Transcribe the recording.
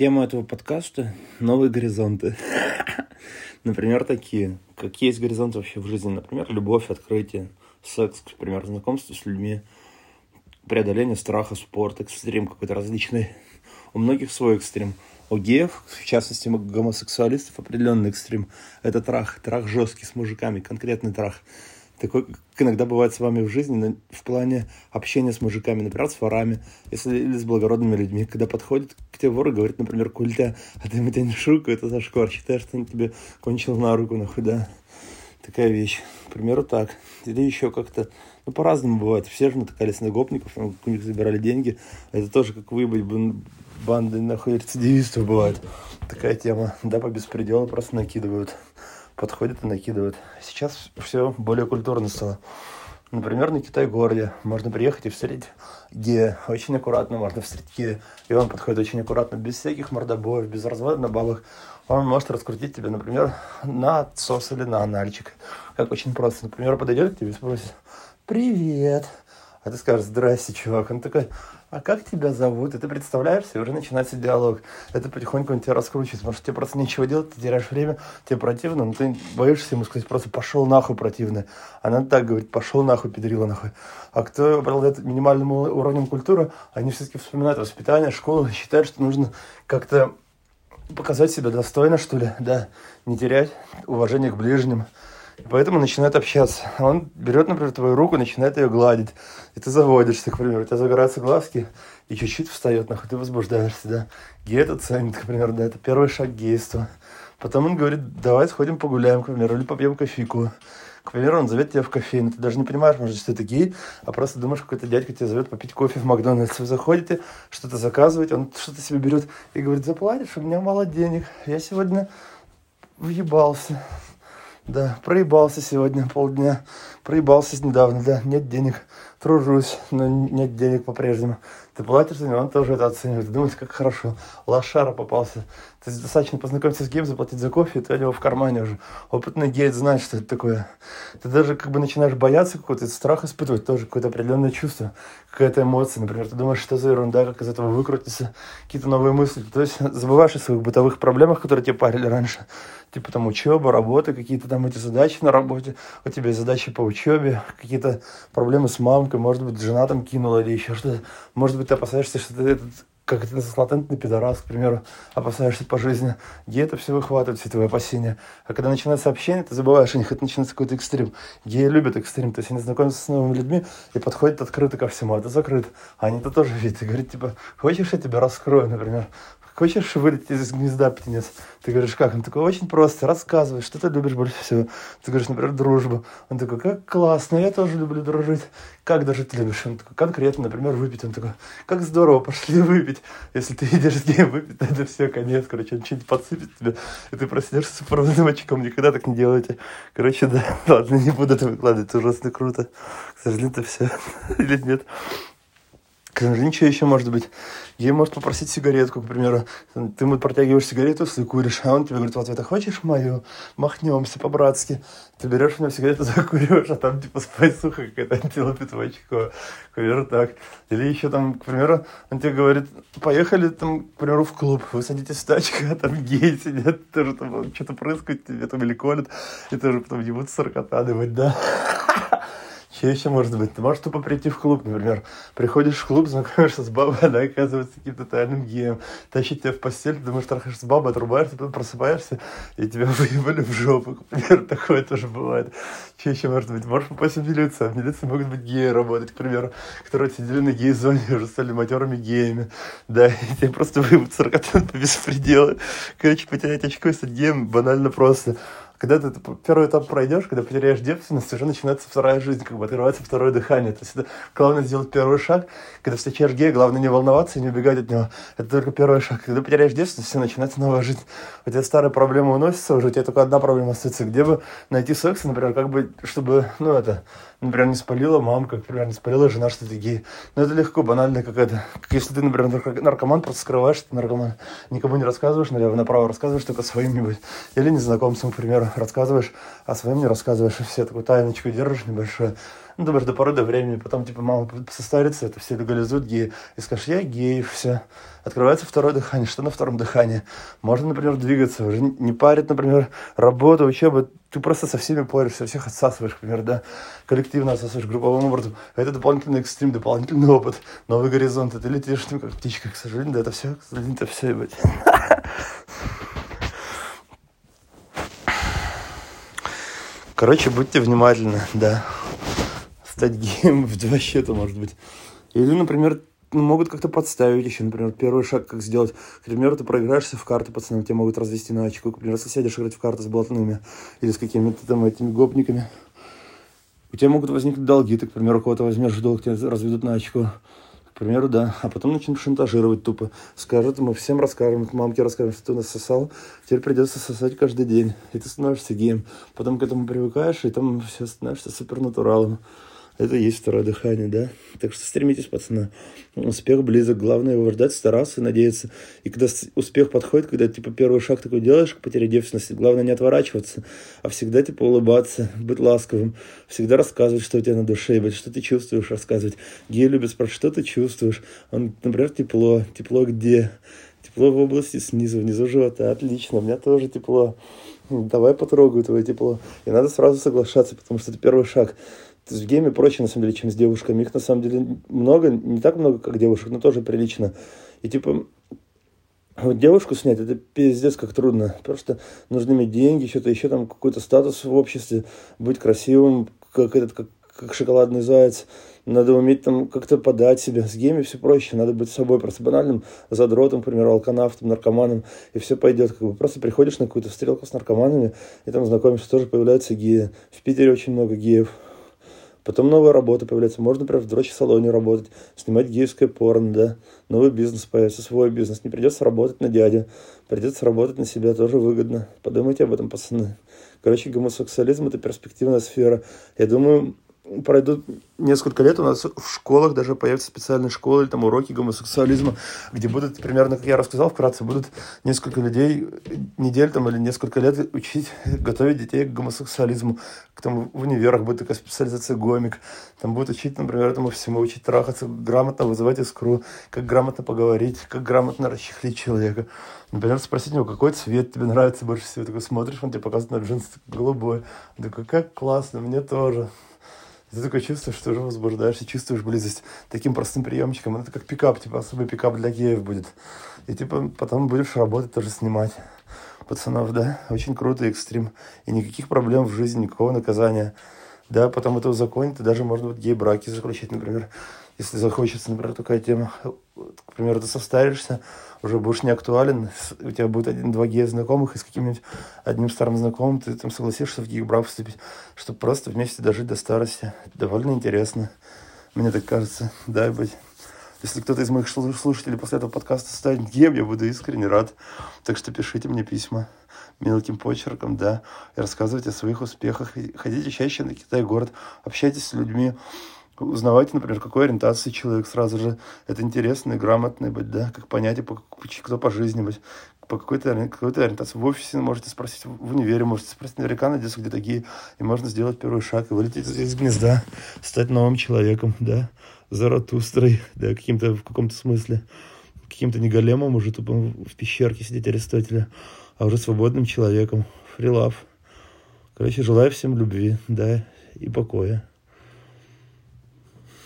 Тема этого подкаста – новые горизонты. Например, такие. Какие есть горизонты вообще в жизни? Например, любовь, открытие, секс, например, знакомство с людьми, преодоление страха, спорт, экстрим какой-то различный. У многих свой экстрим. У геев, в частности, гомосексуалистов, определенный экстрим. Это трах. Трах жесткий, с мужиками, конкретный трах такой, как иногда бывает с вами в жизни, в плане общения с мужиками, например, с ворами, если, или с благородными людьми, когда подходит к тебе вор и говорит, например, культа, а ты ему тянешь руку, это зашквар, считаешь, что он тебе кончил на руку, нахуй, да. Такая вещь. К примеру, так. Или еще как-то, ну, по-разному бывает. Все же натыкались на гопников, у них забирали деньги. Это тоже как выебать банды, нахуй, рецидивистов бывает. Такая тема. Да, по беспределу просто накидывают подходят и накидывают. Сейчас все более культурно стало. Например, на Китай-городе можно приехать и встретить гея. Очень аккуратно можно встретить гея. И он подходит очень аккуратно, без всяких мордобоев, без развода на бабах. Он может раскрутить тебя, например, на отсос или на анальчик. Как очень просто. Например, подойдет к тебе и спросит «Привет». А ты скажешь «Здрасте, чувак». Он такой а как тебя зовут? И ты представляешься, и уже начинается диалог. Это потихоньку он тебя раскручивает, что тебе просто нечего делать, ты теряешь время, тебе противно, но ты боишься ему сказать просто «пошел нахуй, противно». Она так говорит «пошел нахуй, педрила нахуй». А кто обладает минимальным уровнем культуры, они все-таки вспоминают воспитание, школу, считают, что нужно как-то показать себя достойно, что ли, да, не терять уважение к ближним. Поэтому начинает общаться. Он берет, например, твою руку, начинает ее гладить. И ты заводишься, к примеру, у тебя загораются глазки, и чуть-чуть встает, нахуй, ты возбуждаешься, да. Гей это ценит, к примеру, да, это первый шаг гейства. Потом он говорит, давай сходим погуляем, к примеру, или попьем кофейку. К примеру, он зовет тебя в кофейну. Ты даже не понимаешь, может, что это гей, а просто думаешь, какой-то дядька тебя зовет попить кофе в Макдональдс. Вы заходите, что-то заказываете, он что-то себе берет и говорит, заплатишь, у меня мало денег. Я сегодня въебался. Да, проебался сегодня полдня. Проебался недавно, да, нет денег. Тружусь, но нет денег по-прежнему. Ты платишь за него, он тоже это оценивает. Ты думаешь, как хорошо. Лошара попался. Ты достаточно познакомиться с геем, заплатить за кофе, и ты у него в кармане уже. Опытный гей знает, что это такое. Ты даже как бы начинаешь бояться какой-то, страх испытывать тоже, какое-то определенное чувство, какая-то эмоция. Например, ты думаешь, что за ерунда, как из этого выкрутиться, какие-то новые мысли. То есть забываешь о своих бытовых проблемах, которые тебе парили раньше. Типа там учеба, работа, какие-то там эти задачи на работе, у тебя задачи по учебе, какие-то проблемы с мамкой, может быть, жена там кинула или еще что-то. Может быть, ты опасаешься, что ты этот как это латентный пидорас, к примеру, опасаешься по жизни, где это все выхватывает, все твои опасения. А когда начинается общение, ты забываешь о них, это начинается какой-то экстрим. Геи любят экстрим, то есть они знакомятся с новыми людьми и подходят открыто ко всему, а это закрыт. А они-то тоже видят и говорят, типа, хочешь, я тебя раскрою, например. Хочешь вылететь из гнезда, птенец? Ты говоришь, как? Он такой, очень просто, рассказывай, что ты любишь больше всего. Ты говоришь, например, дружбу. Он такой, как классно, я тоже люблю дружить. Как дружить ты любишь? Он такой, конкретно, например, выпить. Он такой, как здорово, пошли выпить. Если ты идешь с ней выпить, то это все, конец. Короче, он что-нибудь подсыпет тебе, и ты проснешься с супроводным очком. Никогда так не делайте. Короче, да, ладно, не буду это выкладывать, это ужасно круто. К сожалению, это все. Или нет. Что еще может быть? Ей может попросить сигаретку, к примеру. Ты ему протягиваешь сигарету, если куришь, а он тебе говорит в ответ, а хочешь мою? Махнемся по-братски. Ты берешь у него сигарету, закуриваешь, а там типа спайсуха какая-то антилопит в очко. К примеру, так. Или еще там, к примеру, он тебе говорит, поехали там, к примеру, в клуб. Вы садитесь в тачку, а там геи сидят, тоже там что-то прыскают тебе, там или колят. И тоже потом ебут сорокотадывать, да? Что еще может быть? Ты можешь тупо прийти в клуб, например. Приходишь в клуб, знакомишься с бабой, она оказывается каким-то тайным геем. Тащит тебя в постель, думаешь, трахаешься с бабой, отрубаешься, потом просыпаешься, и тебя выебали в жопу. К примеру, такое тоже бывает. Что еще может быть? Можешь попасть в милицию. В милиции могут быть геи работать, к примеру, которые сидели на гей-зоне уже стали матерыми геями. Да, и тебе просто выебут 40 по беспределу. Короче, потерять очко и стать геем банально просто когда ты первый этап пройдешь, когда потеряешь девственность, уже начинается вторая жизнь, как бы открывается второе дыхание. То есть это главное сделать первый шаг. Когда встречаешь гея, главное не волноваться и не убегать от него. Это только первый шаг. Когда потеряешь девственность, все, начинается новая жизнь. У тебя старая проблема уносится уже, у тебя только одна проблема остается. Где бы найти секс, например, как бы, чтобы, ну, это, например, не спалила мамка, например, не спалила жена, что ты гей. Но это легко, банально какая-то. Как если ты, например, наркоман, просто скрываешь, что ты наркоман. Никому не рассказываешь налево, направо рассказываешь только своим-нибудь. Или незнакомцам, к примеру, рассказываешь, а своим не рассказываешь, и все такую тайночку держишь небольшую. ну, думаешь, до поры до времени, потом, типа, мама состарится, это все легализуют геи, и скажешь, я гей, все. Открывается второе дыхание, что на втором дыхании? Можно, например, двигаться, уже не парит, например, работа, учеба, ты просто со всеми порешься, всех отсасываешь, например, да, коллективно отсасываешь групповым образом. Это дополнительный экстрим, дополнительный опыт, новый горизонт, ты летишь, ты как птичка, к сожалению, да, это все, это все, быть. Короче, будьте внимательны, да. Стать геем в два счета, может быть. Или, например, ну, могут как-то подставить еще, например, первый шаг, как сделать. К примеру, ты проиграешься в карты, пацаны, тебя могут развести на очку. К примеру, если сядешь играть в карты с блатными или с какими-то там этими гопниками, у тебя могут возникнуть долги, ты, к примеру, у кого-то возьмешь долг, тебя разведут на очко примеру, да. А потом начнем шантажировать тупо. Скажут, мы всем расскажем, мамке расскажем, что ты нас сосал. Теперь придется сосать каждый день. И ты становишься геем. Потом к этому привыкаешь, и там все становишься супернатуралом. Это и есть второе дыхание, да? Так что стремитесь, пацаны. Успех близок. Главное его ждать, стараться, надеяться. И когда успех подходит, когда, типа, первый шаг такой делаешь к потере девственности, главное не отворачиваться, а всегда, типа, улыбаться, быть ласковым. Всегда рассказывать, что у тебя на душе, ебать, что ты чувствуешь, рассказывать. Гей любит спрашивать, что ты чувствуешь. Он, например, тепло. Тепло где? Тепло в области снизу, внизу живота. Отлично, у меня тоже тепло. Давай потрогаю твое тепло. И надо сразу соглашаться, потому что это первый шаг в гейме проще, на самом деле, чем с девушками. Их, на самом деле, много, не так много, как девушек, но тоже прилично. И, типа, вот девушку снять, это пиздец как трудно. Что нужно иметь деньги, что-то еще, там, какой-то статус в обществе, быть красивым, как этот, как, как шоколадный заяц. Надо уметь там как-то подать себя. С гейми все проще. Надо быть собой просто банальным задротом, к примеру, алканавтом, наркоманом, и все пойдет. Как бы просто приходишь на какую-то стрелку с наркоманами, и там знакомишься, тоже появляются геи. В Питере очень много геев. Потом новая работа появляется. Можно, например, в дроче-салоне работать, снимать гейское порно, да. Новый бизнес появится, свой бизнес. Не придется работать на дядю, придется работать на себя, тоже выгодно. Подумайте об этом, пацаны. Короче, гомосексуализм – это перспективная сфера. Я думаю, пройдут несколько лет, у нас в школах даже появятся специальные школы там уроки гомосексуализма, где будут примерно, как я рассказал вкратце, будут несколько людей недель там или несколько лет учить, готовить детей к гомосексуализму. Там в универах будет такая специализация гомик. Там будут учить, например, этому всему, учить трахаться, грамотно вызывать искру, как грамотно поговорить, как грамотно расчехлить человека. Например, спросить него, какой цвет тебе нравится больше всего. Ты такой смотришь, он тебе показывает на джинсы голубой. Он такой, как классно, мне тоже. Ты такое чувство, что уже возбуждаешься, чувствуешь близость таким простым приемчиком. Это как пикап, типа особый пикап для геев будет. И типа потом будешь работать, тоже снимать пацанов, да. Очень круто, экстрим. И никаких проблем в жизни, никакого наказания. Да, потом это узаконит, и даже можно будет гей-браки заключить, например если захочется, например, такая тема, к примеру, ты состаришься, уже будешь не актуален, у тебя будет один-два гея знакомых, и с каким-нибудь одним старым знакомым ты там согласишься в гейбрак вступить, чтобы просто вместе дожить до старости. Довольно интересно, мне так кажется, дай быть. Если кто-то из моих слушателей после этого подкаста станет геем, я буду искренне рад. Так что пишите мне письма мелким почерком, да, и рассказывайте о своих успехах. Ходите чаще на Китай-город, общайтесь с людьми, узнавайте, например, какой ориентации человек сразу же. Это интересно и грамотно быть, да, как понятие, по, кто по жизни быть, по какой-то какой ориентации. В офисе можете спросить, в универе можете спросить, наверняка найдется где такие, и можно сделать первый шаг и вылететь из гнезда, стать новым человеком, да, Заратустрой, да, каким-то, в каком-то смысле, каким-то не големом уже тупо в пещерке сидеть Аристотеля, а уже свободным человеком, фрилав. Короче, желаю всем любви, да, и покоя.